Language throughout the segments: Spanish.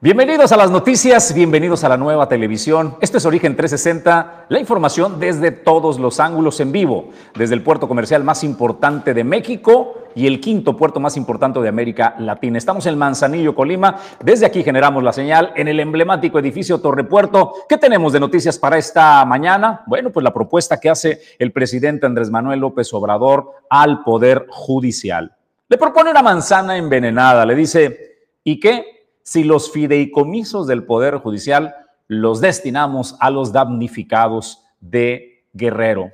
Bienvenidos a las noticias, bienvenidos a la nueva televisión. Esto es Origen 360, la información desde todos los ángulos en vivo, desde el puerto comercial más importante de México y el quinto puerto más importante de América Latina. Estamos en Manzanillo, Colima. Desde aquí generamos la señal en el emblemático edificio Torre Puerto. ¿Qué tenemos de noticias para esta mañana? Bueno, pues la propuesta que hace el presidente Andrés Manuel López Obrador al Poder Judicial. Le propone una manzana envenenada, le dice, ¿y qué? Si los fideicomisos del Poder Judicial los destinamos a los damnificados de Guerrero.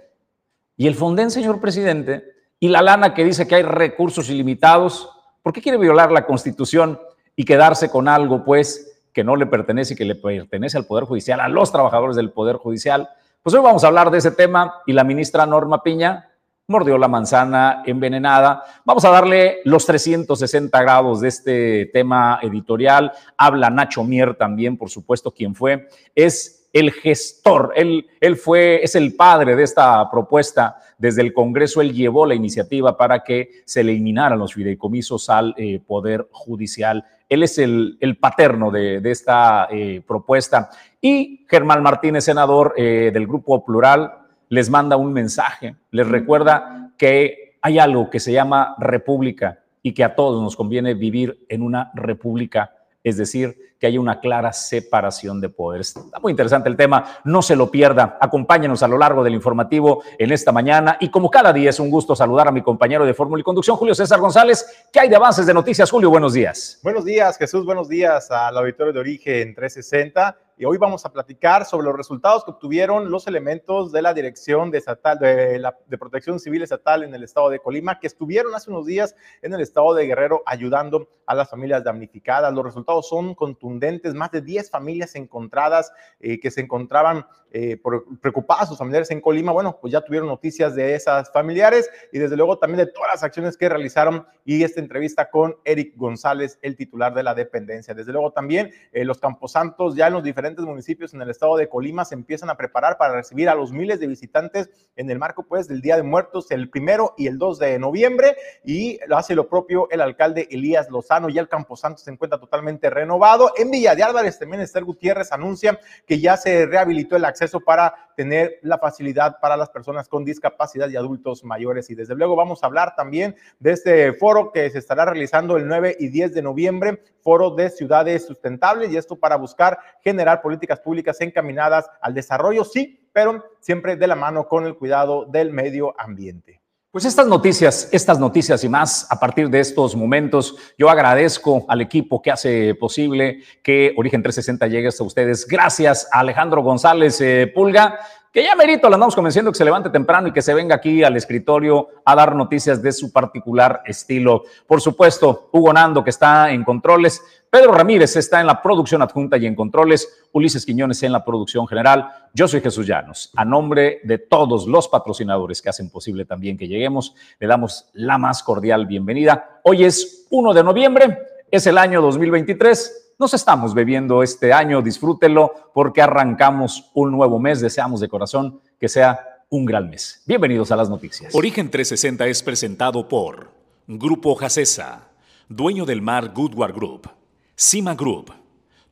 Y el Fonden, señor presidente, y la lana que dice que hay recursos ilimitados, ¿por qué quiere violar la Constitución y quedarse con algo, pues, que no le pertenece y que le pertenece al Poder Judicial, a los trabajadores del Poder Judicial? Pues hoy vamos a hablar de ese tema y la ministra Norma Piña mordió la manzana envenenada. Vamos a darle los 360 grados de este tema editorial. Habla Nacho Mier también, por supuesto, quien fue. Es el gestor, él, él fue, es el padre de esta propuesta. Desde el Congreso, él llevó la iniciativa para que se eliminaran los fideicomisos al eh, Poder Judicial. Él es el, paterno de, esta eh, propuesta. Y Germán Martínez, senador eh, del Grupo Plural, les manda un mensaje, les recuerda que hay algo que se llama república y que a todos nos conviene vivir en una república, es decir, que haya una clara separación de poderes. Está muy interesante el tema, no se lo pierda. Acompáñenos a lo largo del informativo en esta mañana y como cada día es un gusto saludar a mi compañero de Fórmula y Conducción, Julio César González. ¿Qué hay de avances de noticias, Julio? Buenos días. Buenos días, Jesús. Buenos días al auditorio de Origen 360 y hoy vamos a platicar sobre los resultados que obtuvieron los elementos de la Dirección de, Estatal, de, la, de, Protección Civil Estatal en el estado de Colima, que estuvieron hace unos días en el estado de Guerrero ayudando a las familias damnificadas. Los resultados son contundentes, más de 10 familias encontradas eh, que se encontraban eh, preocupadas, sus familiares en Colima, bueno, pues ya tuvieron noticias de esas familiares y desde luego también de todas las acciones que realizaron y esta entrevista con Eric González, el titular de la dependencia. Desde luego también eh, los Camposantos ya en los diferentes diferentes municipios en el estado de Colima se empiezan a preparar para recibir a los miles de visitantes en el marco pues del Día de Muertos el primero y el 2 de noviembre y hace lo propio el alcalde Elías Lozano y el Camposanto se encuentra totalmente renovado. En Villa de Álvarez también Esther Gutiérrez anuncia que ya se rehabilitó el acceso para tener la facilidad para las personas con discapacidad y adultos mayores y desde luego vamos a hablar también de este foro que se estará realizando el 9 y 10 de noviembre, foro de ciudades sustentables y esto para buscar generar políticas públicas encaminadas al desarrollo, sí, pero siempre de la mano con el cuidado del medio ambiente. Pues estas noticias, estas noticias y más a partir de estos momentos, yo agradezco al equipo que hace posible que Origen 360 llegue hasta ustedes. Gracias a Alejandro González eh, Pulga, que ya merito le andamos convenciendo que se levante temprano y que se venga aquí al escritorio a dar noticias de su particular estilo. Por supuesto, Hugo Nando, que está en controles, Pedro Ramírez está en la producción adjunta y en controles, Ulises Quiñones en la producción general. Yo soy Jesús Llanos. A nombre de todos los patrocinadores que hacen posible también que lleguemos, le damos la más cordial bienvenida. Hoy es 1 de noviembre, es el año 2023 nos estamos bebiendo este año, disfrútenlo porque arrancamos un nuevo mes, deseamos de corazón que sea un gran mes. Bienvenidos a las noticias. Origen 360 es presentado por Grupo Jacesa, dueño del mar Goodward Group, Cima Group,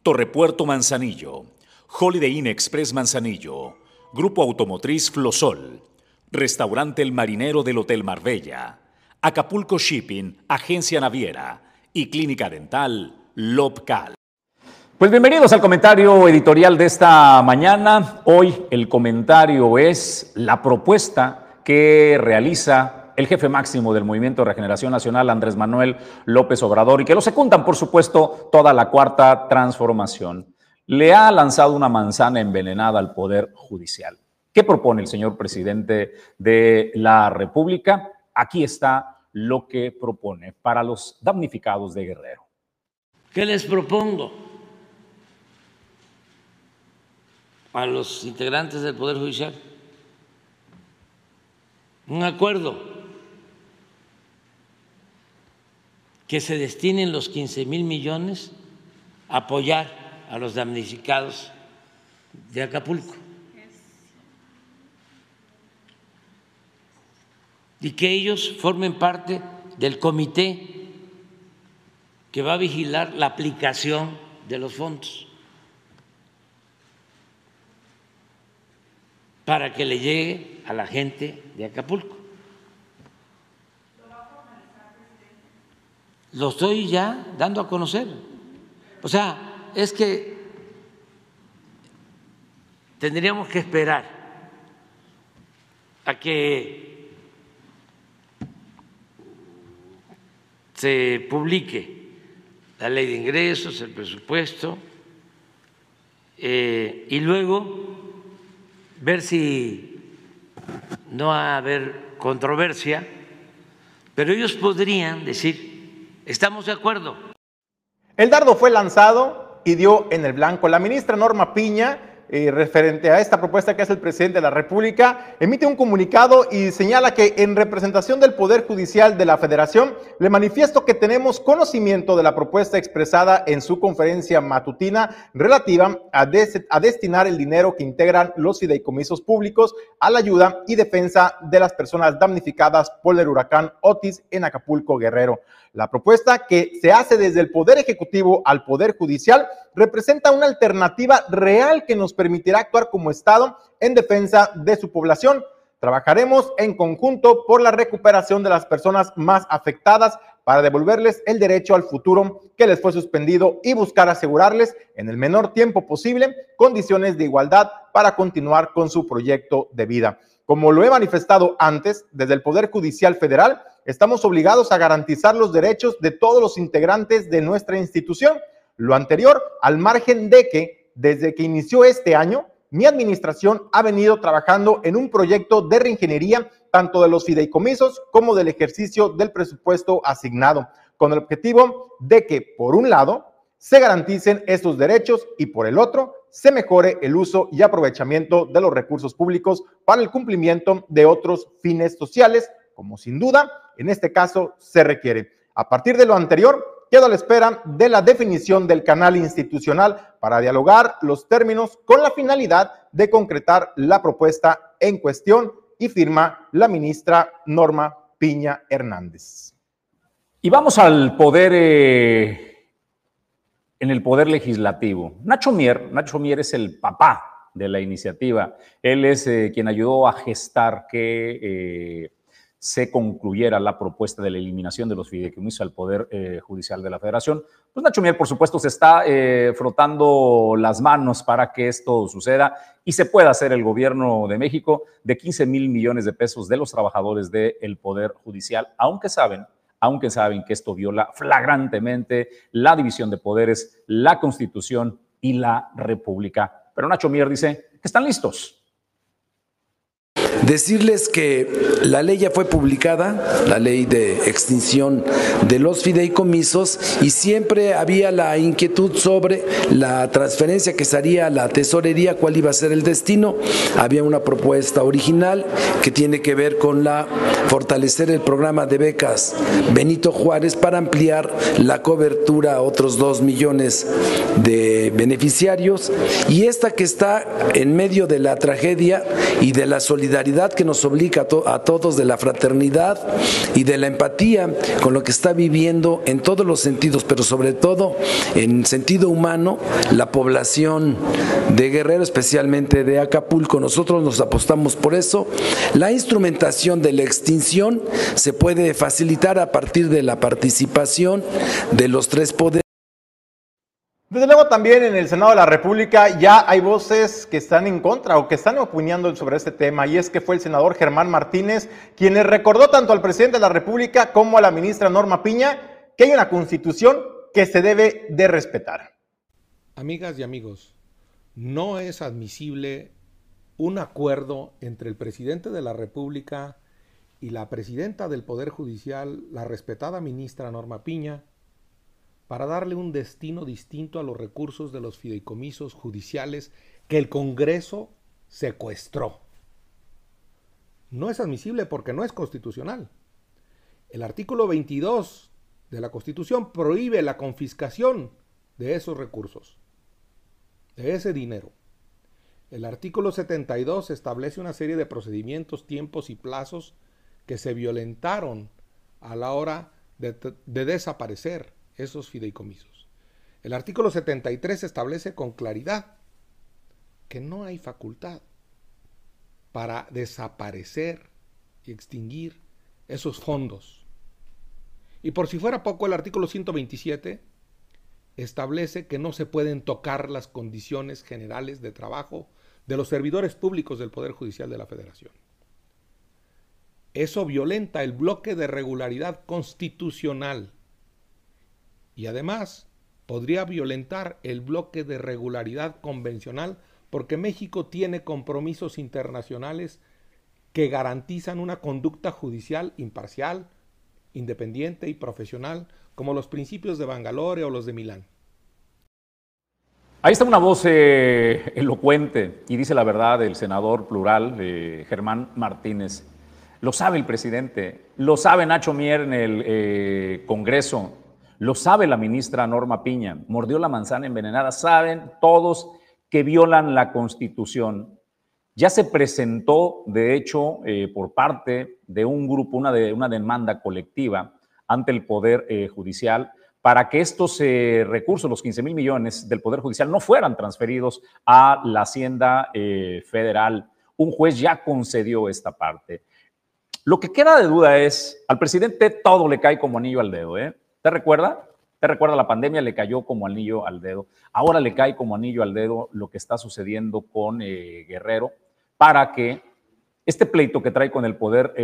Torrepuerto Manzanillo, Holiday Inn Express Manzanillo, Grupo Automotriz Flosol, Restaurante El Marinero del Hotel Marbella, Acapulco Shipping, Agencia Naviera y Clínica Dental Lopcal. Pues bienvenidos al comentario editorial de esta mañana. Hoy el comentario es la propuesta que realiza el jefe máximo del Movimiento de Regeneración Nacional, Andrés Manuel López Obrador, y que lo secundan, por supuesto, toda la cuarta transformación. Le ha lanzado una manzana envenenada al Poder Judicial. ¿Qué propone el señor presidente de la República? Aquí está lo que propone para los damnificados de Guerrero. ¿Qué les propongo a los integrantes del Poder Judicial? Un acuerdo que se destinen los 15 mil millones a apoyar a los damnificados de Acapulco. Y que ellos formen parte del comité que va a vigilar la aplicación de los fondos para que le llegue a la gente de Acapulco. Lo estoy ya dando a conocer. O sea, es que tendríamos que esperar a que se publique la ley de ingresos, el presupuesto, eh, y luego ver si no va a haber controversia, pero ellos podrían decir, estamos de acuerdo. El dardo fue lanzado y dio en el blanco. La ministra Norma Piña eh, referente a esta propuesta que hace el presidente de la República, emite un comunicado y señala que en representación del Poder Judicial de la Federación, le manifiesto que tenemos conocimiento de la propuesta expresada en su conferencia matutina relativa a, a destinar el dinero que integran los fideicomisos públicos a la ayuda y defensa de las personas damnificadas por el huracán Otis en Acapulco, Guerrero. La propuesta que se hace desde el Poder Ejecutivo al Poder Judicial representa una alternativa real que nos permitirá actuar como Estado en defensa de su población. Trabajaremos en conjunto por la recuperación de las personas más afectadas para devolverles el derecho al futuro que les fue suspendido y buscar asegurarles en el menor tiempo posible condiciones de igualdad para continuar con su proyecto de vida. Como lo he manifestado antes, desde el Poder Judicial Federal, estamos obligados a garantizar los derechos de todos los integrantes de nuestra institución. Lo anterior al margen de que desde que inició este año, mi administración ha venido trabajando en un proyecto de reingeniería tanto de los fideicomisos como del ejercicio del presupuesto asignado, con el objetivo de que, por un lado, se garanticen estos derechos y por el otro, se mejore el uso y aprovechamiento de los recursos públicos para el cumplimiento de otros fines sociales, como sin duda en este caso se requiere. A partir de lo anterior, quedo a la espera de la definición del canal institucional para dialogar los términos con la finalidad de concretar la propuesta en cuestión y firma la ministra Norma Piña Hernández. Y vamos al poder, eh, en el poder legislativo. Nacho Mier, Nacho Mier es el papá de la iniciativa. Él es eh, quien ayudó a gestar que eh, se concluyera la propuesta de la eliminación de los fideicomisos al Poder eh, Judicial de la Federación. Pues Nacho Miel, por supuesto, se está eh, frotando las manos para que esto suceda y se pueda hacer el gobierno de México de 15 mil millones de pesos de los trabajadores del Poder Judicial, aunque saben, aunque saben que esto viola flagrantemente la división de poderes, la Constitución y la República. Pero Nacho Mier dice que están listos Decirles que la ley ya fue publicada, la ley de extinción de los fideicomisos, y siempre había la inquietud sobre la transferencia que se haría a la tesorería, cuál iba a ser el destino. Había una propuesta original que tiene que ver con la fortalecer el programa de becas Benito Juárez para ampliar la cobertura a otros dos millones de beneficiarios, y esta que está en medio de la tragedia y de la solidaridad que nos obliga a, todos de la fraternidad y de la empatía con lo que está viviendo en todos los sentidos, pero sobre todo en sentido humano, la población de Guerrero, especialmente de Acapulco. Nosotros nos apostamos por eso. La instrumentación de la extinción se puede facilitar a partir de la participación de los tres poderes desde luego también en el Senado de la República ya hay voces que están en contra o que están opinando sobre este tema y es que fue el senador Germán Martínez quien le recordó tanto al presidente de la República como a la ministra Norma Piña que hay una constitución que se debe de respetar. Amigas y amigos, no es admisible un acuerdo entre el presidente de la República y la presidenta del Poder Judicial, la respetada ministra Norma Piña, para darle un destino distinto a los recursos de los fideicomisos judiciales que el Congreso secuestró. No es admisible porque no es constitucional. El artículo 22 de la Constitución prohíbe la confiscación de esos recursos, de ese dinero. El artículo 72 establece una serie de procedimientos, tiempos y plazos que se violentaron a la hora de, de desaparecer esos fideicomisos. El artículo 73 establece con claridad que no hay facultad para desaparecer y extinguir esos fondos. Y por si fuera poco, el artículo 127 establece que no se pueden tocar las condiciones generales de trabajo de los servidores públicos del Poder Judicial de la Federación. Eso violenta el bloque de regularidad constitucional y además podría violentar el bloque de regularidad convencional porque México tiene compromisos internacionales que garantizan una conducta judicial imparcial, independiente y profesional, como los principios de Bangalore o los de Milán. Ahí está una voz eh, elocuente y dice la verdad el senador plural eh, Germán Martínez. Lo sabe el presidente, lo sabe Nacho Mier en el eh, Congreso, lo sabe la ministra Norma Piña, mordió la manzana envenenada, saben todos que violan la Constitución. Ya se presentó, de hecho, por parte de un grupo, una, de, una demanda colectiva ante el Poder Judicial para que estos eh, recursos, los 15 mil millones del Poder Judicial, no fueran transferidos a la Hacienda eh, Federal. Un juez ya concedió esta parte. Lo que queda de duda es, al presidente todo le cae como anillo al dedo. ¿eh? ¿Te recuerda? ¿Te recuerda la pandemia? Le cayó como anillo al dedo. Ahora le cae como anillo al dedo lo que está sucediendo con Guerrero para que este pleito que trae con el Poder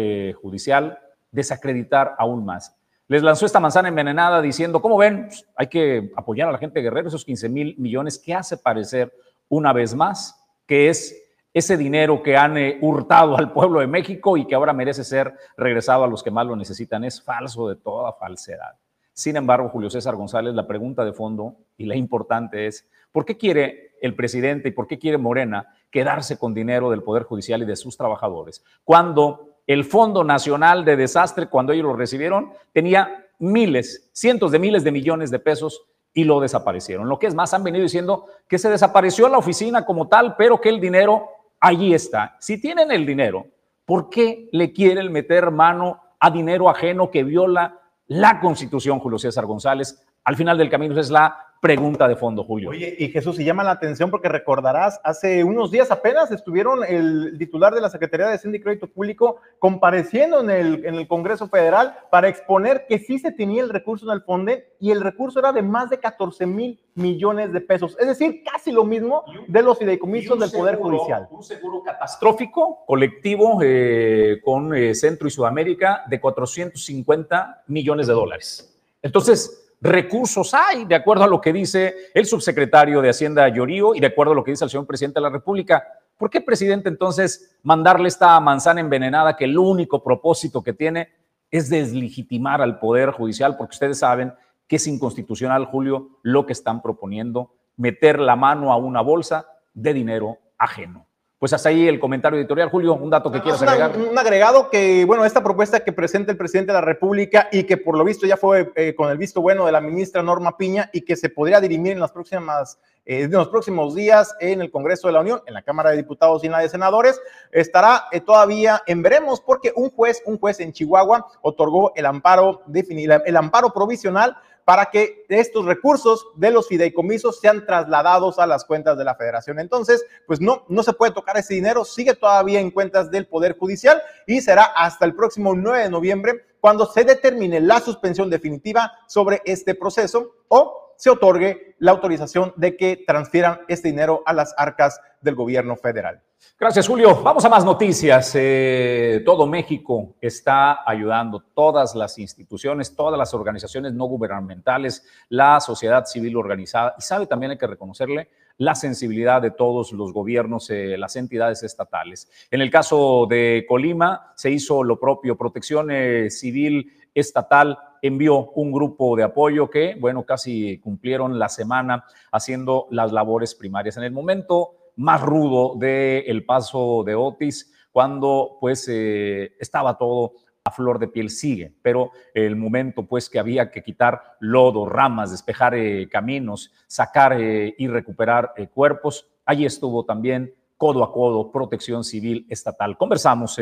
Judicial desacreditar aún más les lanzó esta manzana envenenada diciendo, ¿cómo ven? Pues, hay que apoyar a la gente Guerrero, esos 15 mil millones que hace parecer una vez más que es ese dinero que han eh, hurtado al pueblo de México y que ahora merece ser regresado a los que más lo necesitan. Es falso de toda falsedad. Sin embargo, Julio César González, la pregunta de fondo y la importante es, ¿por qué quiere el presidente y por qué quiere Morena quedarse con dinero del Poder Judicial y de sus trabajadores cuando el Fondo Nacional de Desastre, cuando ellos lo recibieron, tenía miles, cientos de miles de millones de pesos y lo desaparecieron. Lo que es más, han venido diciendo que se desapareció la oficina como tal, pero que el dinero allí está. Si tienen el dinero, ¿por qué le quieren meter mano a dinero ajeno que viola la Constitución, Julio César González? Al final del camino es la pregunta de fondo, Julio. Oye, y Jesús, y llama la atención porque recordarás, hace unos días apenas estuvieron el titular de la Secretaría de Hacienda y Crédito Público compareciendo en el, en el Congreso Federal para exponer que sí se tenía el recurso en el FONDE y el recurso era de más de 14 mil millones de pesos, es decir, casi lo mismo de los fideicomisos del Poder Judicial. Un seguro catastrófico colectivo eh, con eh, Centro y Sudamérica de 450 millones de dólares. Entonces, recursos hay, de acuerdo a lo que dice el subsecretario de Hacienda Llorío y de acuerdo a lo que dice el señor presidente de la República. ¿Por qué, presidente, entonces mandarle esta manzana envenenada que el único propósito que tiene es deslegitimar al Poder Judicial? Porque ustedes saben que es inconstitucional, Julio, lo que están proponiendo, meter la mano a una bolsa de dinero ajeno. Pues hasta ahí el comentario editorial. Julio, un dato que quieras agregar. Un agregado que, bueno, esta propuesta que presenta el presidente de la República y que por lo visto ya fue eh, con el visto bueno de la ministra Norma Piña y que se podría dirimir en las próximas eh, en los próximos días en el Congreso de la Unión, en la Cámara de Diputados y en la de Senadores, estará eh, todavía en veremos porque un juez, un juez en Chihuahua otorgó el amparo definido, el amparo provisional para que estos recursos de los fideicomisos sean trasladados a las cuentas de la federación. Entonces, pues no, no se puede tocar ese dinero, sigue todavía en cuentas del Poder Judicial y será hasta el próximo 9 de noviembre cuando se determine la suspensión definitiva sobre este proceso o se otorgue la autorización de que transfieran este dinero a las arcas del gobierno federal. Gracias, Julio. Vamos a más noticias. Eh, todo México está ayudando, todas las instituciones, todas las organizaciones no gubernamentales, la sociedad civil organizada. Y sabe, también hay que reconocerle la sensibilidad de todos los gobiernos, eh, las entidades estatales. En el caso de Colima, se hizo lo propio. Protección eh, Civil Estatal envió un grupo de apoyo que, bueno, casi cumplieron la semana haciendo las labores primarias. En el momento más rudo del paso de Otis, cuando pues eh, estaba todo a flor de piel sigue, pero el momento pues que había que quitar lodo, ramas, despejar eh, caminos, sacar eh, y recuperar cuerpos, allí estuvo también codo a codo Protección Civil Estatal. Conversamos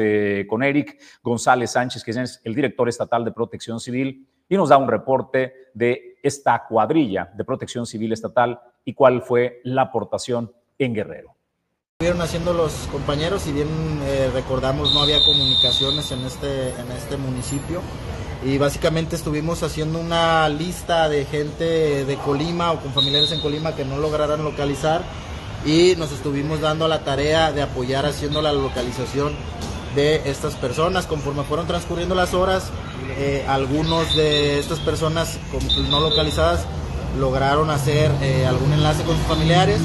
con Eric González Sánchez, que es el director estatal de Protección Civil, y nos da un reporte de esta cuadrilla de protección civil estatal y cuál fue la aportación en Guerrero. Estuvieron haciendo los compañeros, si bien eh, recordamos no había comunicaciones en este, en este municipio y básicamente estuvimos haciendo una lista de gente de Colima o con familiares en Colima que no lograran localizar y nos estuvimos dando la tarea de apoyar haciendo la localización de estas personas. Conforme fueron transcurriendo las horas, eh, algunos de estas personas no localizadas lograron hacer eh, algún enlace con sus familiares.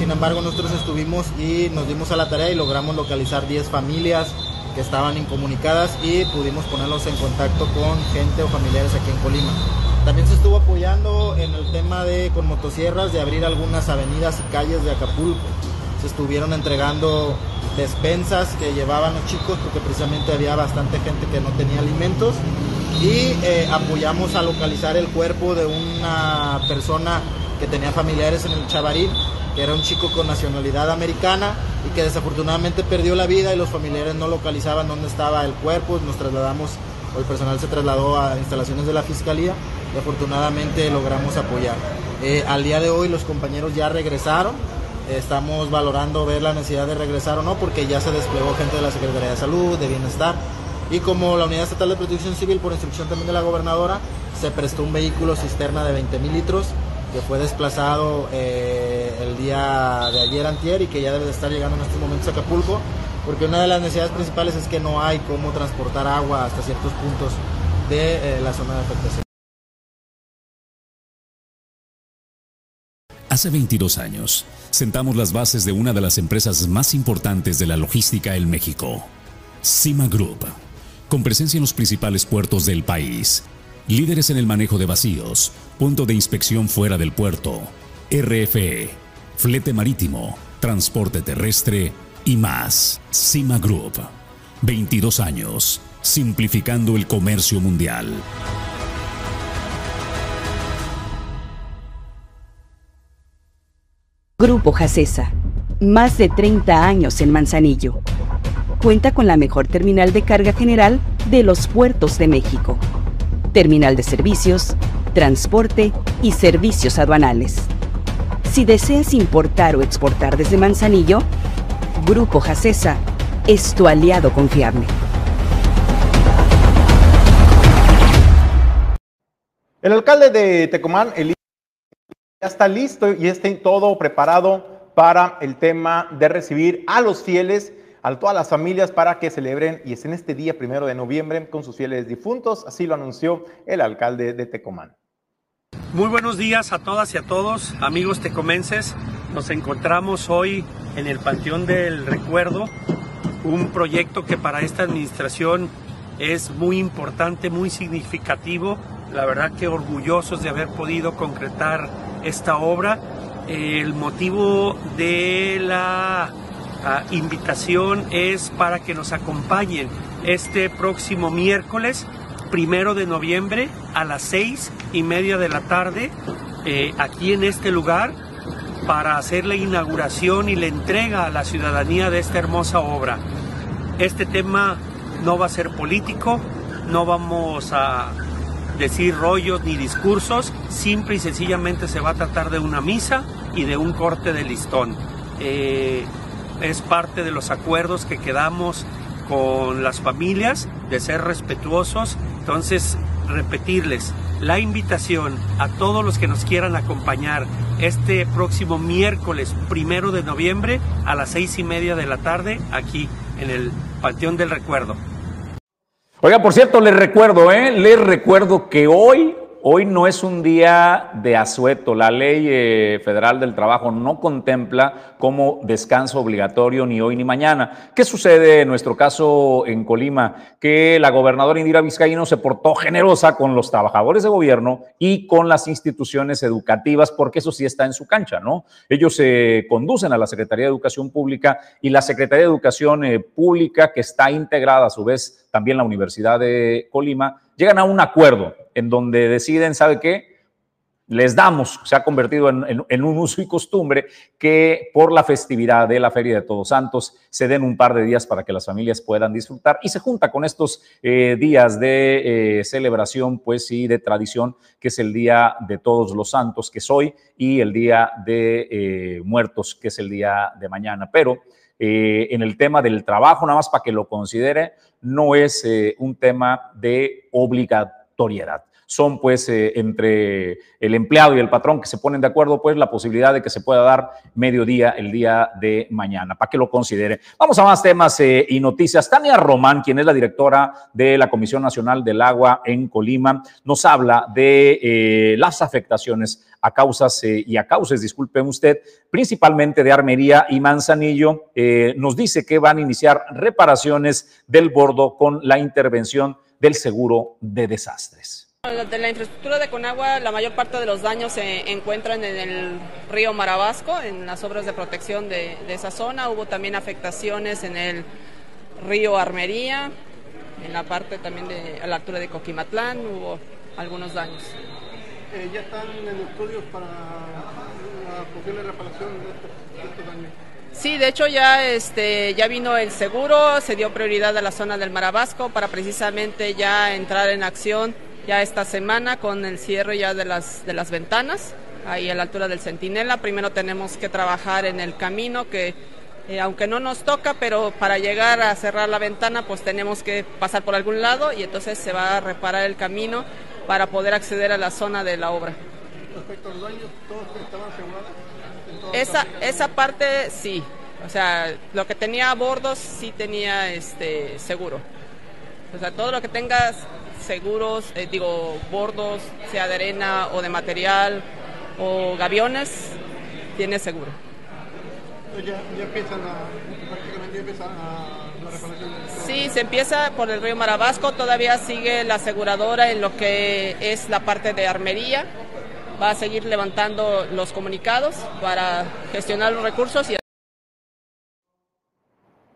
Sin embargo, nosotros estuvimos y nos dimos a la tarea y logramos localizar 10 familias que estaban incomunicadas y pudimos ponerlos en contacto con gente o familiares aquí en Colima. También se estuvo apoyando en el tema de con motosierras de abrir algunas avenidas y calles de Acapulco. Se estuvieron entregando despensas que llevaban los chicos porque precisamente había bastante gente que no tenía alimentos y eh, apoyamos a localizar el cuerpo de una persona que tenía familiares en el Chavarín, que era un chico con nacionalidad americana y que desafortunadamente perdió la vida y los familiares no localizaban dónde estaba el cuerpo. Nos trasladamos, o el personal se trasladó a instalaciones de la fiscalía y afortunadamente logramos apoyar. Eh, al día de hoy los compañeros ya regresaron, estamos valorando ver la necesidad de regresar o no porque ya se desplegó gente de la Secretaría de Salud, de Bienestar y como la Unidad Estatal de Protección Civil, por instrucción también de la gobernadora, se prestó un vehículo cisterna de 20 mil litros que fue desplazado eh, el día de ayer antier y que ya debe de estar llegando en estos momentos a Acapulco, porque una de las necesidades principales es que no hay cómo transportar agua hasta ciertos puntos de eh, la zona de afectación. Hace 22 años, sentamos las bases de una de las empresas más importantes de la logística en México, Cima Group con presencia en los principales puertos del país, líderes en el manejo de vacíos, punto de inspección fuera del puerto, RFE, flete marítimo, transporte terrestre y más. Cima Group, 22 años, simplificando el comercio mundial. Grupo Jacesa, más de 30 años en Manzanillo cuenta con la mejor terminal de carga general de los puertos de México. Terminal de servicios, transporte y servicios aduanales. Si deseas importar o exportar desde Manzanillo, Grupo Jacesa es tu aliado confiable. El alcalde de Tecomán, Elías, ya está listo y está todo preparado para el tema de recibir a los fieles a todas las familias para que celebren y estén este día primero de noviembre con sus fieles difuntos. Así lo anunció el alcalde de Tecomán. Muy buenos días a todas y a todos, amigos tecomenses. Nos encontramos hoy en el Panteón del Recuerdo, un proyecto que para esta administración es muy importante, muy significativo. La verdad que orgullosos de haber podido concretar esta obra. El motivo de la invitación es para que nos acompañen este próximo miércoles, primero de noviembre, a las seis y media de la tarde, eh, aquí en este lugar, para hacer la inauguración y la entrega a la ciudadanía de esta hermosa obra. Este tema no va a ser político, no vamos a decir rollos ni discursos, simple y sencillamente se va a tratar de una misa y de un corte de listón. Eh, es parte de los acuerdos que quedamos con las familias de ser respetuosos. Entonces, repetirles la invitación a todos los que nos quieran acompañar este próximo miércoles primero de noviembre a las seis y media de la tarde aquí en el Panteón del Recuerdo. Oiga, por cierto, les recuerdo, ¿eh? les recuerdo que hoy Hoy no es un día de asueto. La ley eh, federal del trabajo no contempla como descanso obligatorio ni hoy ni mañana. ¿Qué sucede en nuestro caso en Colima? Que la gobernadora Indira Vizcaíno se portó generosa con los trabajadores de gobierno y con las instituciones educativas, porque eso sí está en su cancha, ¿no? Ellos se conducen a la Secretaría de Educación Pública y la Secretaría de Educación eh, Pública, que está integrada a su vez también la Universidad de Colima, llegan a un acuerdo en donde deciden, ¿sabe qué? les damos, se ha convertido en, un uso y costumbre que por la festividad de la Feria de Todos Santos se den un par de días para que las familias puedan disfrutar y se junta con estos eh, días de eh, celebración, pues sí, de tradición, que es el Día de Todos los Santos, que es hoy, y el Día de eh, Muertos, que es el día de mañana. Pero en el tema del trabajo, nada más para que lo considere, no es un tema de obligatoriedad son pues eh, entre el empleado y el patrón que se ponen de acuerdo, pues la posibilidad de que se pueda dar mediodía el día de mañana, para que lo considere. Vamos a más temas eh, y noticias. Tania Román, quien es la directora de la Comisión Nacional del Agua en Colima, nos habla de eh, las afectaciones a causas y a causas, disculpen usted, principalmente de Armería y Manzanillo. nos dice que van a iniciar reparaciones del bordo con la intervención del seguro de desastres. De la infraestructura de Conagua, la mayor parte de los daños se encuentran en el río Marabasco, en las obras de protección de, esa zona. Hubo también afectaciones en el río Armería, en la parte también de, a la altura de Coquimatlán, hubo algunos daños. Eh, ¿Ya están en estudios para la posible reparación de daños? Sí, de hecho ya este ya vino el seguro, se dio prioridad a la zona del Marabasco para precisamente ya entrar en acción ya esta semana con el cierre ya de las, de las ventanas, ahí a la altura del Centinela. Primero tenemos que trabajar en el camino que eh, aunque no nos toca, pero para llegar a cerrar la ventana pues tenemos que pasar por algún lado y entonces se va a reparar el camino para poder acceder a la zona de la obra. Respecto a los daños, ¿todos? Esa, esa parte sí, o sea, lo que tenía a bordos sí tenía este seguro. O sea, todo lo que tengas seguros, eh, digo, bordos, sea de arena o de material o gaviones, tiene seguro. Ya, ya empiezan a, prácticamente ya empiezan a la reparación. Sí, se empieza por el río Marabasco, todavía sigue la aseguradora en lo que es la parte de armería, va a seguir levantando los comunicados para gestionar los recursos y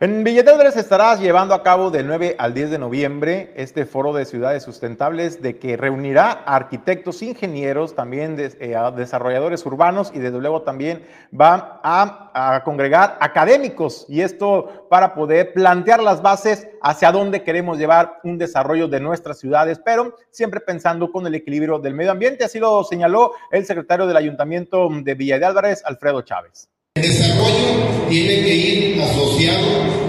en Villa se estará llevando a cabo del 9 al 10 de noviembre este foro de ciudades sustentables de que reunirá arquitectos, ingenieros, también eh, desarrolladores urbanos y desde luego también va a, congregar académicos y esto para poder plantear las bases hacia dónde queremos llevar un desarrollo de nuestras ciudades, pero siempre pensando con el equilibrio del medio ambiente. Así lo señaló el secretario del Ayuntamiento de Villa de Álvarez, Alfredo Chávez. El desarrollo tiene que ir asociado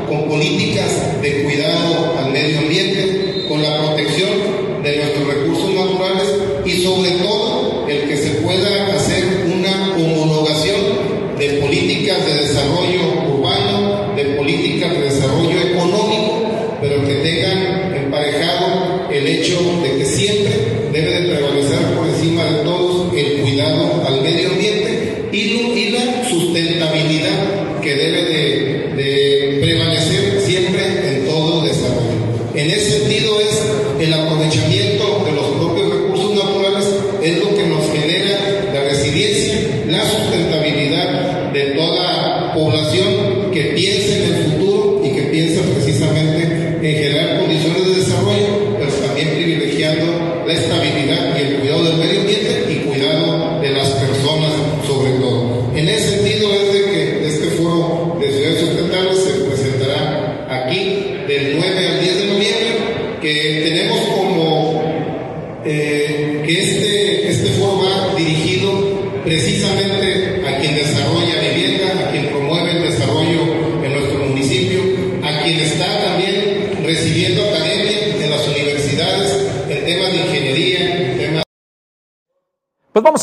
con políticas de cuidado al medio ambiente, con la protección de nuestros recursos naturales y sobre todo el que se pueda hacer una homologación de políticas de desarrollo urbano, de políticas de desarrollo económico, pero que tengan emparejado el hecho de que siempre debe de prevalecer por encima de todos el cuidado al medio ambiente y, la sustentabilidad que debe de, prevalecer siempre en todo desarrollo. En ese sentido es el aprovechamiento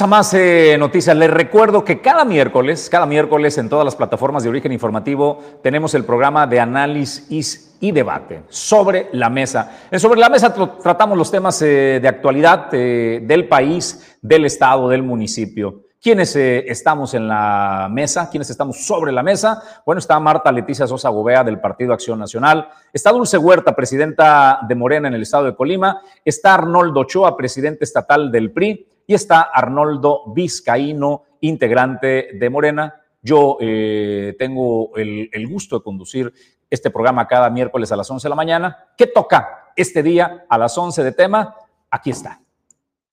a más eh, noticias. Les recuerdo que cada miércoles, cada miércoles en todas las plataformas de origen informativo tenemos el programa de análisis y debate sobre la mesa. En sobre la mesa tratamos los temas eh, de actualidad eh, del país, del estado, del municipio. ¿Quiénes estamos en la mesa? ¿Quiénes estamos sobre la mesa? Bueno, está Marta Leticia Sosa Gobea del Partido Acción Nacional, está Dulce Huerta, presidenta de Morena en el estado de Colima, está Arnoldo Ochoa, presidente estatal del PRI, y está Arnoldo Vizcaíno, integrante de Morena. Yo eh, tengo el, el, gusto de conducir este programa cada miércoles a las 11 de la mañana. ¿Qué toca este día a las 11 de tema? Aquí está.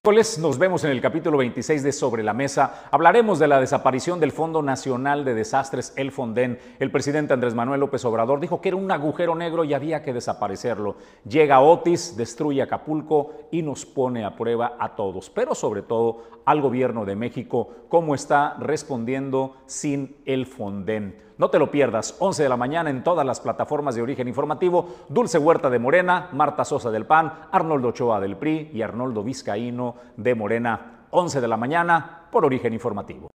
Nos vemos en el capítulo 26 de Sobre la Mesa. Hablaremos de la desaparición del Fondo Nacional de Desastres, el Fonden. El presidente Andrés Manuel López Obrador dijo que era un agujero negro y había que desaparecerlo. Llega Otis, destruye Acapulco y nos pone a prueba a todos, pero sobre todo al gobierno de México, cómo está respondiendo sin el Fonden. No te lo pierdas, 11 de la mañana en todas las plataformas de origen informativo, Dulce Huerta de Morena, Marta Sosa del PAN, Arnoldo Ochoa del PRI y Arnoldo Vizcaíno de Morena, 11 de la mañana por origen informativo.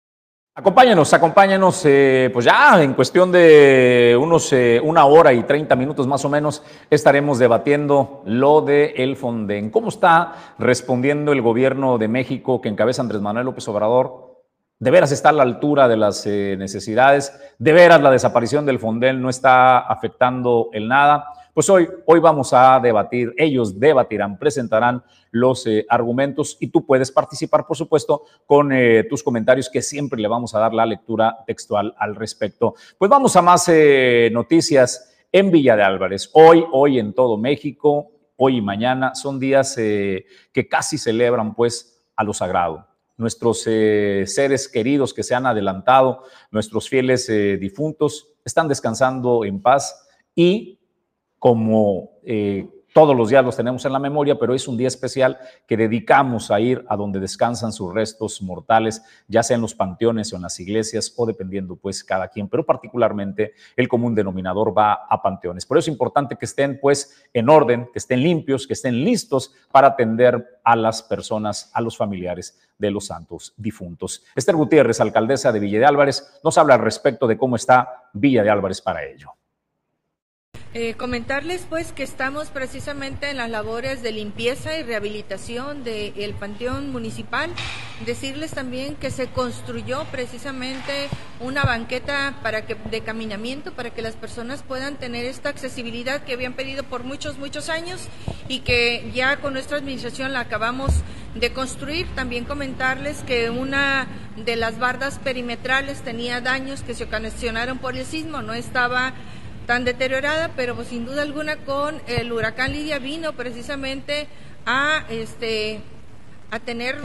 Acompáñanos, acompáñanos, eh, pues ya en cuestión de unos eh, una hora y 30 minutos más o menos estaremos debatiendo lo de el Fonden. ¿Cómo está respondiendo el gobierno de México que encabeza Andrés Manuel López Obrador de veras está a la altura de las eh, necesidades, de veras la desaparición del Fondel no está afectando el nada. Pues hoy, hoy vamos a debatir, ellos debatirán, presentarán los eh, argumentos y tú puedes participar, por supuesto, con eh, tus comentarios que siempre le vamos a dar la lectura textual al respecto. Pues vamos a más noticias en Villa de Álvarez. Hoy, hoy en todo México, hoy y mañana son días que casi celebran pues a lo sagrado nuestros eh, seres queridos que se han adelantado, nuestros fieles eh, difuntos, están descansando en paz y como eh, todos los días los tenemos en la memoria, pero es un día especial que dedicamos a ir a donde descansan sus restos mortales, ya sea en los panteones o en las iglesias o dependiendo pues cada quien, pero particularmente el común denominador va a panteones. Por eso es importante que estén pues en orden, que estén limpios, que estén listos para atender a las personas, a los familiares de los santos difuntos. Esther Gutiérrez, alcaldesa de Villa de Álvarez, nos habla al respecto de cómo está Villa de Álvarez para ello. Eh, comentarles pues que estamos precisamente en las labores de limpieza y rehabilitación del Panteón Municipal. Decirles también que se construyó precisamente una banqueta para que, de caminamiento para que las personas puedan tener esta accesibilidad que habían pedido por muchos, muchos años y que ya con nuestra administración la acabamos de construir. También comentarles que una de las bardas perimetrales tenía daños que se ocasionaron por el sismo, no estaba tan deteriorada, pero pues, sin duda alguna con el huracán Lidia vino precisamente a este a tener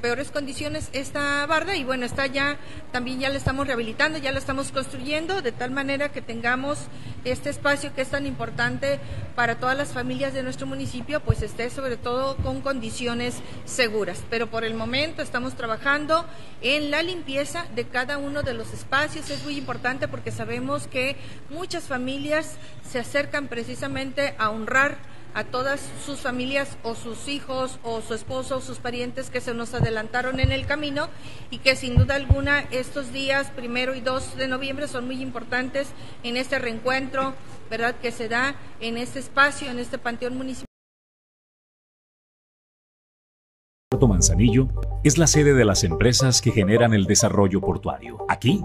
peores condiciones esta barda y bueno, está ya, también ya la estamos rehabilitando, ya la estamos construyendo de tal manera que tengamos este espacio que es tan importante para todas las familias de nuestro municipio, pues esté sobre todo con condiciones seguras. Pero por el momento estamos trabajando en la limpieza de cada uno de los espacios, es muy importante porque sabemos que muchas familias se acercan precisamente a honrar a todas sus familias o sus hijos o su esposo o sus parientes que se nos adelantaron en el camino y que sin duda alguna estos días, primero y dos de noviembre, son muy importantes en este reencuentro, ¿verdad?, que se da en este espacio, en este panteón municipal. Puerto Manzanillo es la sede de las empresas que generan el desarrollo portuario. Aquí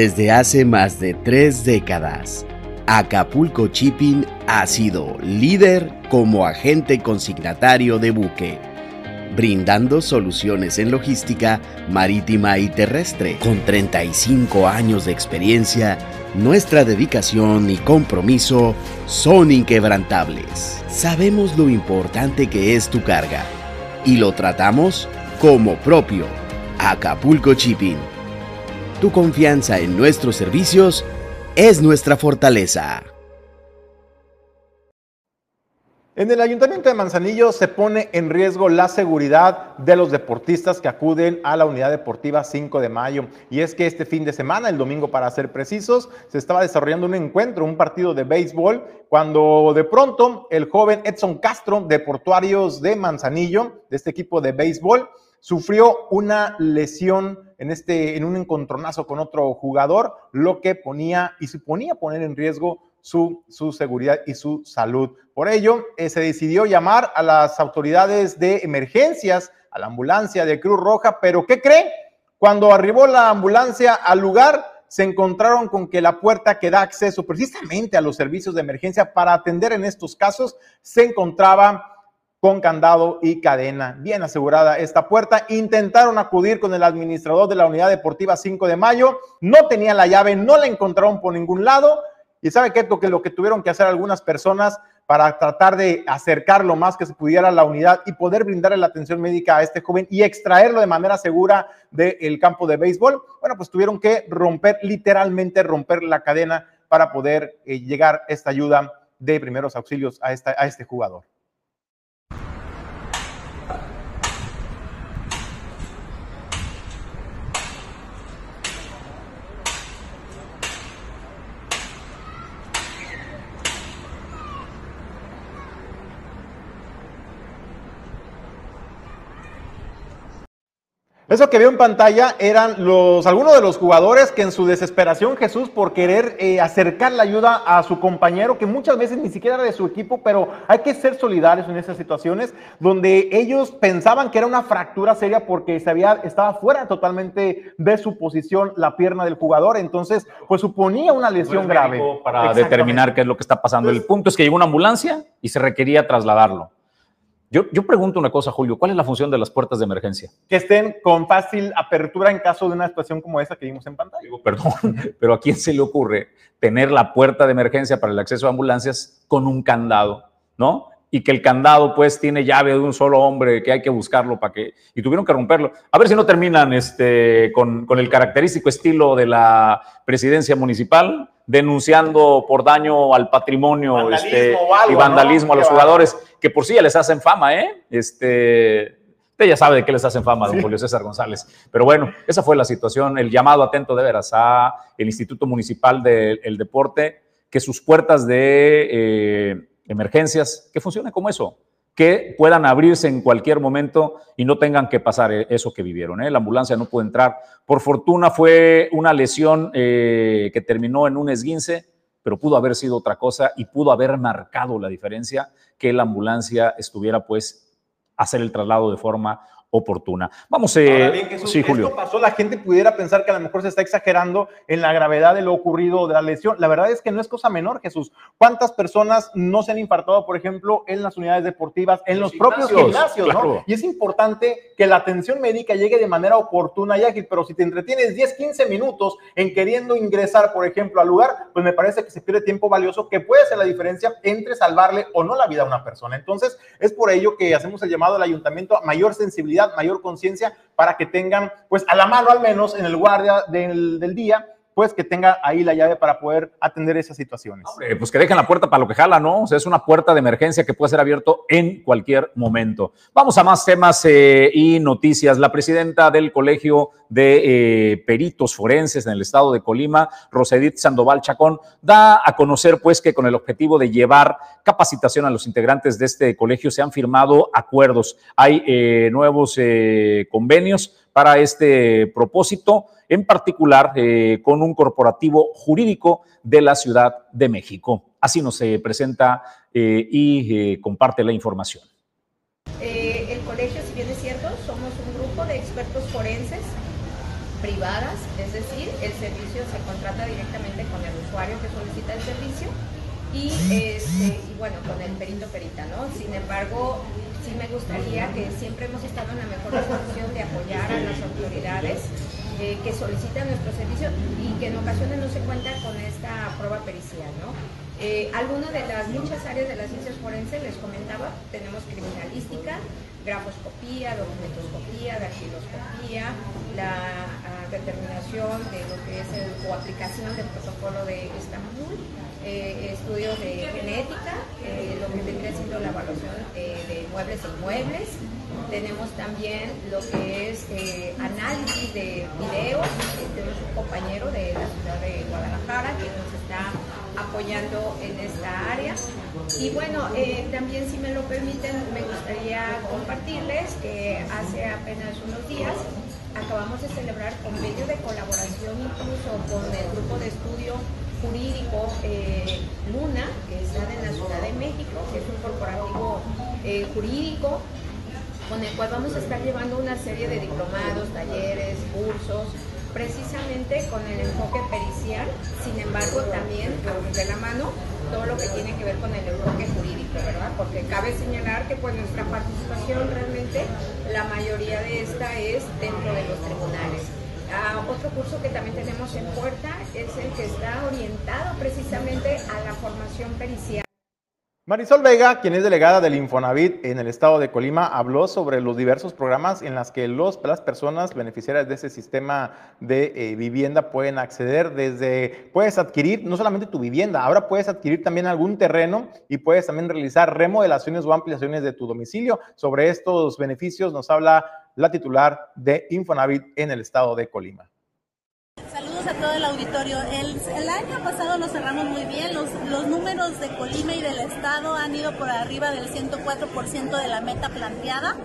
Desde hace más de tres décadas, Acapulco Shipping ha sido líder como agente consignatario de buque, brindando soluciones en logística marítima y terrestre. Con 35 años de experiencia, nuestra dedicación y compromiso son inquebrantables. Sabemos lo importante que es tu carga y lo tratamos como propio. Acapulco Shipping tu confianza en nuestros servicios es nuestra fortaleza. En el Ayuntamiento de Manzanillo se pone en riesgo la seguridad de los deportistas que acuden a la unidad deportiva 5 de mayo. Y es que este fin de semana, el domingo para ser precisos, se estaba desarrollando un encuentro, un partido de béisbol, cuando de pronto el joven Edson Castro, de Portuarios de Manzanillo, de este equipo de béisbol, sufrió una lesión en, este, en un encontronazo con otro jugador, lo que ponía y suponía poner en riesgo su, su seguridad y su salud. Por ello, eh, se decidió llamar a las autoridades de emergencias, a la ambulancia de Cruz Roja, pero ¿qué cree? Cuando arribó la ambulancia al lugar, se encontraron con que la puerta que da acceso precisamente a los servicios de emergencia para atender en estos casos se encontraba con candado y cadena. Bien asegurada esta puerta. Intentaron acudir con el administrador de la unidad deportiva 5 de mayo. No tenía la llave, no la encontraron por ningún lado. Y sabe qué? que lo que tuvieron que hacer algunas personas para tratar de acercar lo más que se pudiera a la unidad y poder brindarle la atención médica a este joven y extraerlo de manera segura del campo de béisbol. Bueno, pues tuvieron que romper, literalmente romper la cadena para poder eh, llegar esta ayuda de primeros auxilios a, esta, a este jugador. Eso que veo en pantalla eran los, algunos de los jugadores que en su desesperación, Jesús, por querer eh, acercar la ayuda a su compañero, que muchas veces ni siquiera era de su equipo, pero hay que ser solidarios en esas situaciones, donde ellos pensaban que era una fractura seria porque se había, estaba fuera totalmente de su posición la pierna del jugador, entonces pues suponía una lesión grave. Para determinar qué es lo que está pasando. El punto es que llegó una ambulancia y se requería trasladarlo. Yo, pregunto una cosa, Julio, ¿cuál es la función de las puertas de emergencia? Que estén con fácil apertura en caso de una situación como esa que vimos en pantalla. Digo, perdón, pero ¿a quién se le ocurre tener la puerta de emergencia para el acceso a ambulancias con un candado, ¿no? Y que el candado pues tiene llave de un solo hombre que hay que buscarlo para que... Y tuvieron que romperlo. A ver si no terminan este, con, con el característico estilo de la presidencia municipal, denunciando por daño al patrimonio este, y vandalismo a los jugadores, que por sí ya les hacen fama, ¿eh? Este, usted ya sabe de qué les hacen fama, don Julio César González. Pero bueno, esa fue la situación, el llamado atento de veras a el Instituto Municipal del Deporte, que sus puertas de eh, emergencias, que funcionen como eso, que puedan abrirse en cualquier momento y no tengan que pasar eh, eso que vivieron. ¿eh? La ambulancia no puede entrar. Por fortuna fue una lesión eh, que terminó en un esguince, pero pudo haber sido otra cosa y pudo haber marcado la diferencia que la ambulancia estuviera pues hacer el traslado de forma oportuna. Vamos, eh, bien, sí, Julio. Esto pasó, la gente pudiera pensar que a lo mejor se está exagerando en la gravedad de lo ocurrido de la lesión. La verdad es que no es cosa menor, Jesús. ¿Cuántas personas no se han infartado, por ejemplo, en las unidades deportivas, en los, propios gimnasios, ¿no? Y es importante que la atención médica llegue de manera oportuna y ágil, pero si te entretienes 10, 15 minutos en queriendo ingresar, por ejemplo, al lugar, pues me parece que se pierde tiempo valioso que puede ser la diferencia entre salvarle o no la vida a una persona. Entonces, es por ello que hacemos el llamado al ayuntamiento a mayor sensibilidad mayor conciencia para que tengan, pues a la mano al menos en el guardia del, del día, pues que tenga ahí la llave para poder atender esas situaciones. pues que dejen la puerta para lo que jala, ¿no? O sea, es una puerta de emergencia que puede ser abierto en cualquier momento. Vamos a más temas eh, y noticias. La presidenta del Colegio de eh, Peritos Forenses en el estado de Colima, Rosedit Sandoval Chacón, da a conocer pues que con el objetivo de llevar capacitación a los integrantes de este colegio se han firmado acuerdos. Hay eh, nuevos convenios para este propósito, en particular eh, con un corporativo jurídico de la Ciudad de México. Así nos se presenta eh, y eh, comparte la información. el colegio, si bien es cierto, somos un grupo de expertos forenses privadas, es decir, el servicio se contrata directamente con el usuario que solicita el servicio y, este, y bueno, con el perito perita, ¿no? Sin embargo, sí me gustaría que siempre hemos estado en la mejor disposición de apoyar a las autoridades eh, que solicitan nuestro servicio y que en ocasiones no se cuenta con esta prueba pericial, ¿no? Eh, algunas de las muchas áreas de las ciencias forenses, les comentaba, tenemos criminalística, grafoscopía, documentoscopía, dactiloscopía, la ah, determinación de lo que es el, o aplicación del protocolo de Estambul, eh, estudios de genética, lo que vendría siendo la evaluación de muebles e inmuebles, tenemos también lo que es eh, análisis de videos. Tenemos un compañero de la ciudad de Guadalajara que nos está apoyando en esta área. Y bueno, eh, también si me lo permiten, me gustaría compartirles que hace apenas unos días acabamos de celebrar convenio de colaboración incluso con el grupo de estudio jurídico eh, Luna, que está en la Ciudad de México, que es un corporativo jurídico con el cual vamos a estar llevando una serie de diplomados, talleres, cursos, precisamente con el enfoque pericial, sin embargo también de la mano todo lo que tiene que ver con el enfoque jurídico, ¿verdad? Porque cabe señalar que pues nuestra participación realmente, la mayoría de esta es dentro de los tribunales. Ah, otro curso que también tenemos en puerta es el que está orientado precisamente a la formación pericial. Marisol Vega, quien es delegada del Infonavit en el estado de Colima, habló sobre los diversos programas en los que las personas beneficiarias de ese sistema de eh, vivienda pueden acceder. Desde, puedes adquirir no solamente tu vivienda, ahora puedes adquirir también algún terreno y puedes también realizar remodelaciones o ampliaciones de tu domicilio. Sobre estos beneficios nos habla la titular de Infonavit en el estado de Colima a todo el auditorio. El, año pasado lo cerramos muy bien. Los, los números de Colima y del Estado han ido por arriba del 104% de la meta planteada.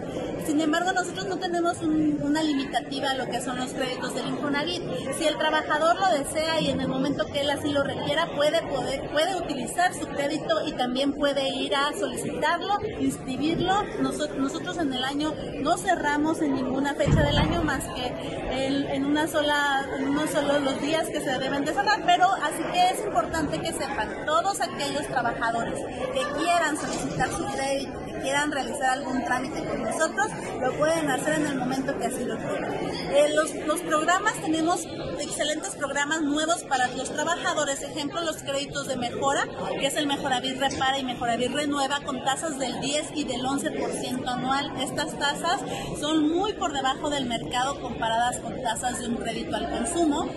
Sin embargo, nosotros no tenemos una limitativa a lo que son los créditos del Infonavit. Si el trabajador lo desea y en el momento que él así lo requiera, puede, poder, puede utilizar su crédito y también puede ir a solicitarlo, inscribirlo. Nosotros, nosotros en el año no cerramos en ninguna fecha del año más que en, una sola, en uno solo los días que se deben de cerrar, pero así que es importante que sepan todos aquellos trabajadores que quieran solicitar su crédito, que quieran realizar algún trámite con nosotros, lo pueden hacer en el momento que así lo quieran. Eh, los, los programas, tenemos excelentes programas nuevos para los trabajadores, ejemplo, los créditos de mejora, que es el Mejoravit Repara y Mejoravit Renueva con tasas del 10 y del 11% anual. Estas tasas son muy por debajo del mercado comparadas con tasas de un crédito al consumo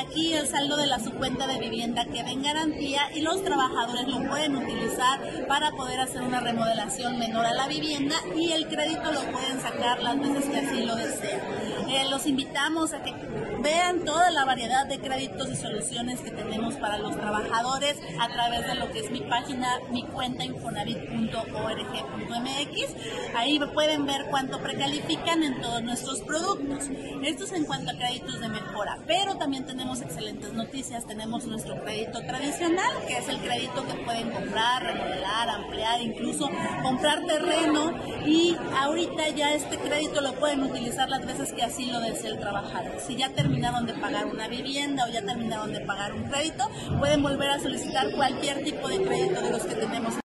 aquí el saldo de la subcuenta de vivienda queda en garantía y los trabajadores lo pueden utilizar para poder hacer una remodelación menor a la vivienda y el crédito lo pueden sacar las veces que así lo desean. Eh, los invitamos a que vean toda la variedad de créditos y soluciones que tenemos para los trabajadores a través de lo que es mi página, mi cuenta infonavit.org.mx. Ahí pueden ver cuánto precalifican en todos nuestros productos. Esto es en cuanto a créditos de mejora, pero también tenemos excelentes noticias. Tenemos nuestro crédito tradicional, que es el crédito que pueden comprar, remodelar, ampliar, incluso comprar terreno y ahorita ya este crédito lo pueden utilizar las veces que así lo desee el trabajador. Si ya terminaron de pagar una vivienda o ya terminaron de pagar un crédito, pueden volver a solicitar cualquier tipo de crédito de los que tenemos.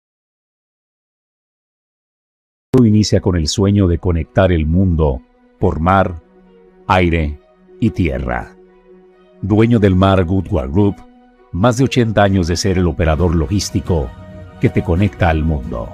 Inicia con el sueño de conectar el mundo por mar, aire y tierra. Dueño del mar Goodward Group, más de 80 años de ser el operador logístico que te conecta al mundo.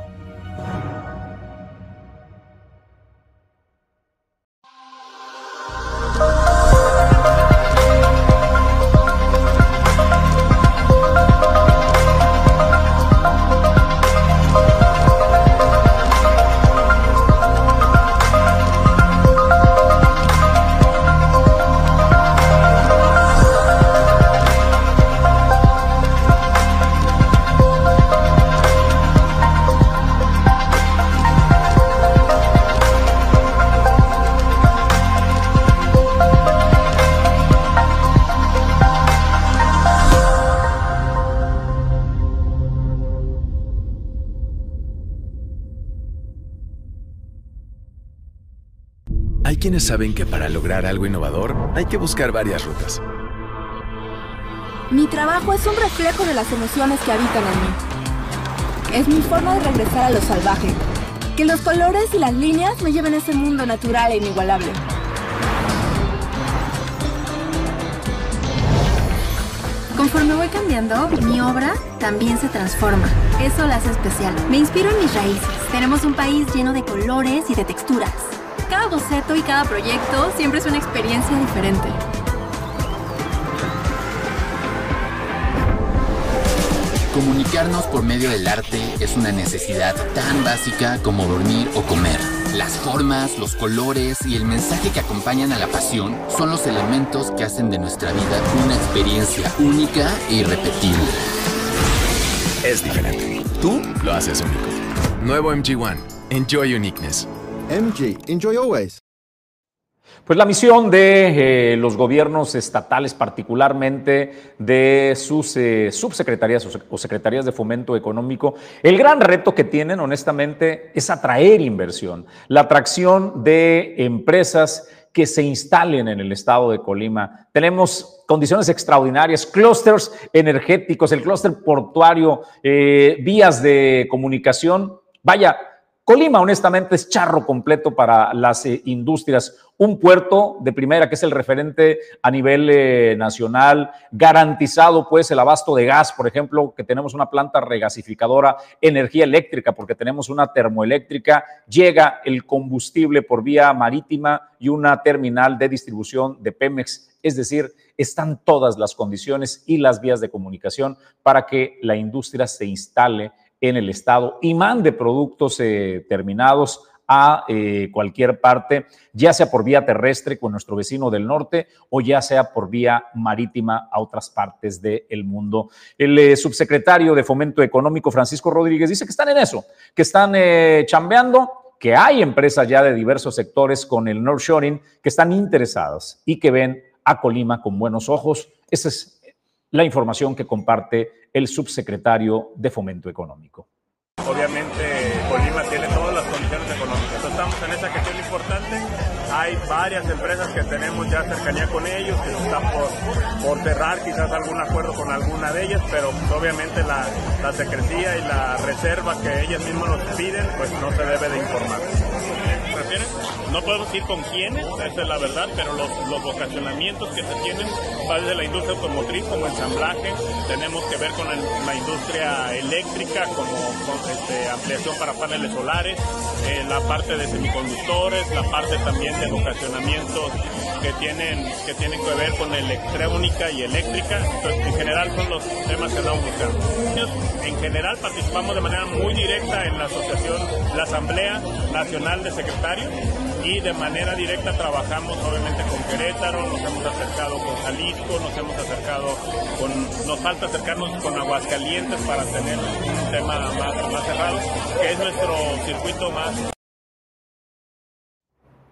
Quienes saben que para lograr algo innovador hay que buscar varias rutas. Mi trabajo es un reflejo de las emociones que habitan en mí. Es mi forma de regresar a lo salvaje. Que los colores y las líneas me lleven a ese mundo natural e inigualable. Conforme voy cambiando, mi obra también se transforma. Eso la hace especial. Me inspiro en mis raíces. Tenemos un país lleno de colores y de texturas. Cada boceto y cada proyecto siempre es una experiencia diferente. Comunicarnos por medio del arte es una necesidad tan básica como dormir o comer. Las formas, los colores y el mensaje que acompañan a la pasión son los elementos que hacen de nuestra vida una experiencia única e irrepetible. Es diferente. Tú lo haces único. Nuevo MG1. Enjoy uniqueness. MG, enjoy always. Pues la misión de eh, los gobiernos estatales, particularmente de sus eh, subsecretarías o secretarías de fomento económico, el gran reto que tienen, honestamente, es atraer inversión, la atracción de empresas que se instalen en el estado de Colima. Tenemos condiciones extraordinarias, clústeres energéticos, el clúster portuario, eh, vías de comunicación. Vaya, Colima, honestamente, es charro completo para las eh, industrias. Un puerto de primera, que es el referente a nivel eh, nacional, garantizado, pues, el abasto de gas, por ejemplo, que tenemos una planta regasificadora, energía eléctrica, porque tenemos una termoeléctrica, llega el combustible por vía marítima y una terminal de distribución de Pemex. Es decir, están todas las condiciones y las vías de comunicación para que la industria se instale en el estado y mande productos eh, terminados a eh, cualquier parte, ya sea por vía terrestre con nuestro vecino del norte o ya sea por vía marítima a otras partes del mundo. El eh, subsecretario de Fomento Económico, Francisco Rodríguez, dice que están en eso, que están chambeando, que hay empresas ya de diversos sectores con el North Shoring que están interesadas y que ven a Colima con buenos ojos. Esa es la información que comparte el subsecretario de Fomento Económico. Obviamente Colima tiene todas las condiciones económicas. estamos en esa cuestión importante. Hay varias empresas que tenemos ya cercanía con ellos, que están por, cerrar quizás algún acuerdo con alguna de ellas, pero obviamente la, la secrecía y la reserva que ellas mismas nos piden, pues no se debe de informar. No podemos ir con quiénes, esa es la verdad, pero los, los vocacionamientos que se tienen va desde la industria automotriz como ensamblaje, tenemos que ver con la, industria eléctrica como este, ampliación para paneles solares, eh, la parte de semiconductores, la parte también de vocacionamientos que tienen, que tienen que ver con electrónica y eléctrica. En general son los temas que estamos buscando. En general participamos de manera muy directa en la asociación, la Asamblea Nacional de Secretarios y de manera directa trabajamos obviamente con Querétaro, nos hemos acercado con Jalisco, nos hemos acercado con, nos falta acercarnos con Aguascalientes para tener un tema más, más cerrado, que es nuestro circuito más.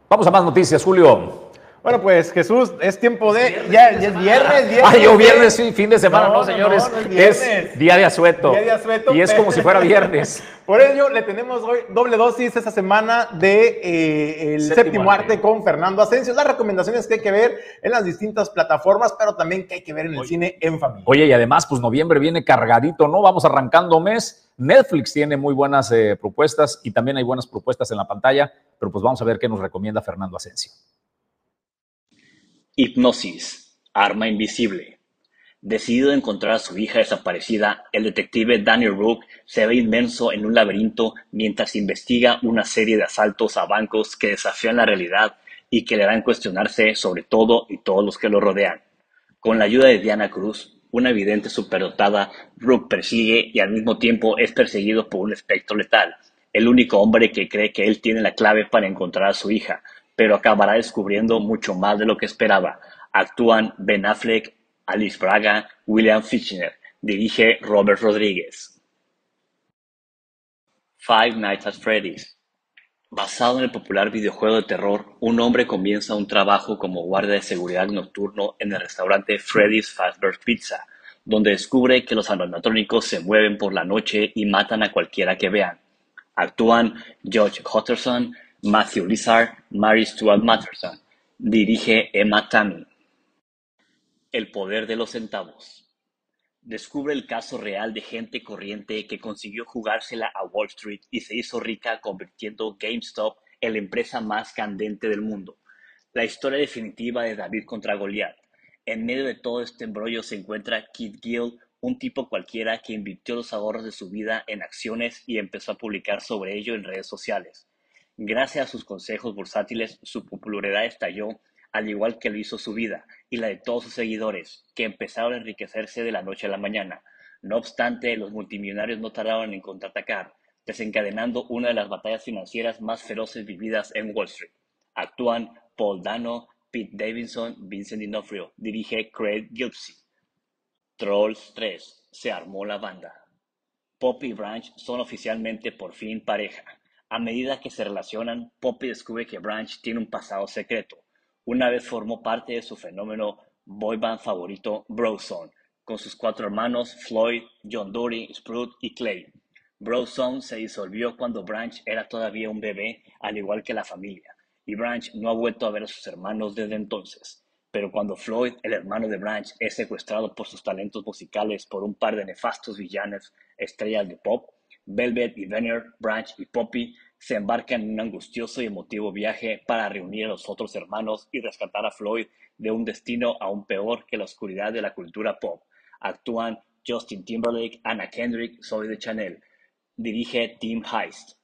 Vamos a más noticias, Julio. Bueno, pues Jesús, es tiempo de. Ya, ya es viernes, viernes. Ay, yo viernes, sí, fin de semana, no, señores. es, día de asueto. Día de asueto. Y es como si fuera viernes. Por ello, le tenemos hoy doble dosis esta semana de eh, el séptimo, arte con Fernando Asensio. Las recomendaciones que hay que ver en las distintas plataformas, pero también que hay que ver en el cine en familia. Oye, y además, pues noviembre viene cargadito, ¿no? Vamos arrancando mes. Netflix tiene muy buenas eh, propuestas y también hay buenas propuestas en la pantalla, pero pues vamos a ver qué nos recomienda Fernando Asensio. Hipnosis, arma invisible. Decidido a encontrar a su hija desaparecida, el detective Daniel Rook se ve inmenso en un laberinto mientras investiga una serie de asaltos a bancos que desafían la realidad y que le harán cuestionarse sobre todo y todos los que lo rodean. Con la ayuda de Diana Cruz, una evidente superdotada, Rook persigue y al mismo tiempo es perseguido por un espectro letal, el único hombre que cree que él tiene la clave para encontrar a su hija, pero acabará descubriendo mucho más de lo que esperaba. Actúan Ben Affleck, Alice Braga, William Fichtner. Dirige Robert Rodríguez. Five Nights at Freddy's. Basado en el popular videojuego de terror, un hombre comienza un trabajo como guardia de seguridad nocturno en el restaurante Freddy's Fazbear's Pizza, donde descubre que los animatrónicos se mueven por la noche y matan a cualquiera que vean. Actúan George Hutcherson, Matthew Lizard, Mary Stuart Matterson. Dirige Emma Tammy. El poder de los centavos. Descubre el caso real de gente corriente que consiguió jugársela a Wall Street y se hizo rica convirtiendo GameStop en la empresa más candente del mundo. La historia definitiva de David contra Goliat. En medio de todo este embrollo se encuentra Kid Gill, un tipo cualquiera que invirtió los ahorros de su vida en acciones y empezó a publicar sobre ello en redes sociales. Gracias a sus consejos bursátiles, su popularidad estalló al igual que lo hizo su vida y la de todos sus seguidores, que empezaron a enriquecerse de la noche a la mañana. No obstante, los multimillonarios no tardaron en contraatacar, desencadenando una de las batallas financieras más feroces vividas en Wall Street. Actúan Paul Dano, Pete Davidson, Vincent D'Onofrio, dirige Craig Gillespie. Trolls 3. Se armó la banda. Poppy y Branch son oficialmente por fin pareja. A medida que se relacionan, Poppy descubre que Branch tiene un pasado secreto, una vez formó parte de su fenómeno boy band favorito Brozone, con sus cuatro hermanos Floyd, John Dory, Sprout y Clay. Brozone se disolvió cuando Branch era todavía un bebé, al igual que la familia, y Branch no ha vuelto a ver a sus hermanos desde entonces. Pero cuando Floyd, el hermano de Branch, es secuestrado por sus talentos musicales por un par de nefastos villanos estrellas de pop, Velvet y Venner, Branch y Poppy se embarcan en un angustioso y emotivo viaje para reunir a los otros hermanos y rescatar a Floyd de un destino aún peor que la oscuridad de la cultura pop. Actúan Justin Timberlake, Anna Kendrick, Zoe de Chanel. Dirige Tim Heist.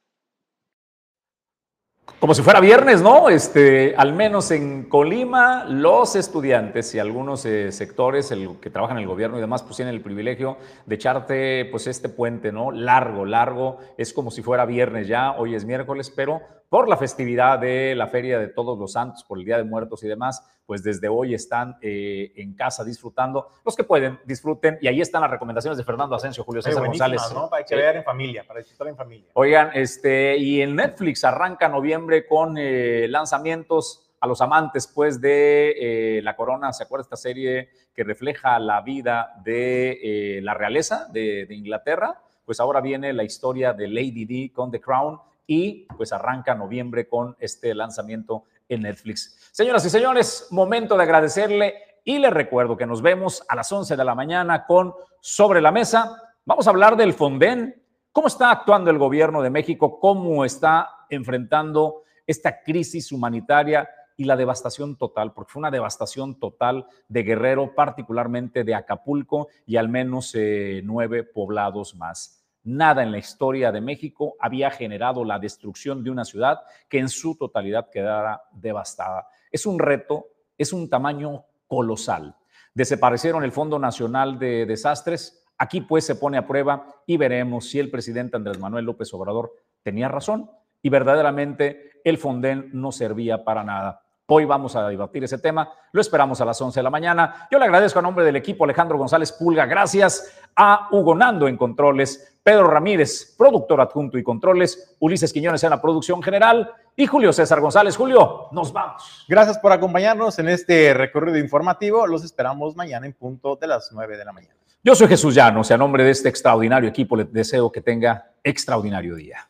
Como si fuera viernes, ¿no? Este, al menos en Colima, los estudiantes y algunos eh, sectores el, que trabajan en el gobierno y demás, pues tienen el privilegio de echarte, pues, este puente, ¿no? Largo, largo. Es como si fuera viernes ya, hoy es miércoles, pero por la festividad de la Feria de Todos los Santos, por el Día de Muertos y demás, pues desde hoy están eh, en casa disfrutando. Los que pueden, disfruten. Y ahí están las recomendaciones de Fernando Asensio, Julio César González. ¿no? Para que vean en familia, para disfrutar en familia. Oigan, este, y en Netflix arranca noviembre con eh, lanzamientos a los amantes, pues, de eh, La Corona. ¿Se acuerda esta serie que refleja la vida de la realeza de, de Inglaterra? Pues ahora viene la historia de Lady D con The Crown y pues arranca noviembre con este lanzamiento en Netflix. Señoras y señores, momento de agradecerle y les recuerdo que nos vemos a las 11 de la mañana con Sobre la Mesa. Vamos a hablar del Fonden, cómo está actuando el gobierno de México, cómo está enfrentando esta crisis humanitaria y la devastación total, porque fue una devastación total de Guerrero, particularmente de Acapulco y al menos eh, nueve poblados más. Nada en la historia de México había generado la destrucción de una ciudad que en su totalidad quedara devastada. Es un reto, es un tamaño colosal. Desaparecieron el Fondo Nacional de Desastres. Aquí pues se pone a prueba y veremos si el presidente Andrés Manuel López Obrador tenía razón y verdaderamente el Fonden no servía para nada. Hoy vamos a debatir ese tema. Lo esperamos a las 11 de la mañana. Yo le agradezco a nombre del equipo Alejandro González Pulga. Gracias a Hugo Nando en Controles, Pedro Ramírez, productor adjunto y controles, Ulises Quiñones en la producción general y Julio César González. Julio, nos vamos. Gracias por acompañarnos en este recorrido informativo. Los esperamos mañana en punto de las 9 de la mañana. Yo soy Jesús Llanos y a nombre de este extraordinario equipo les deseo que tenga extraordinario día.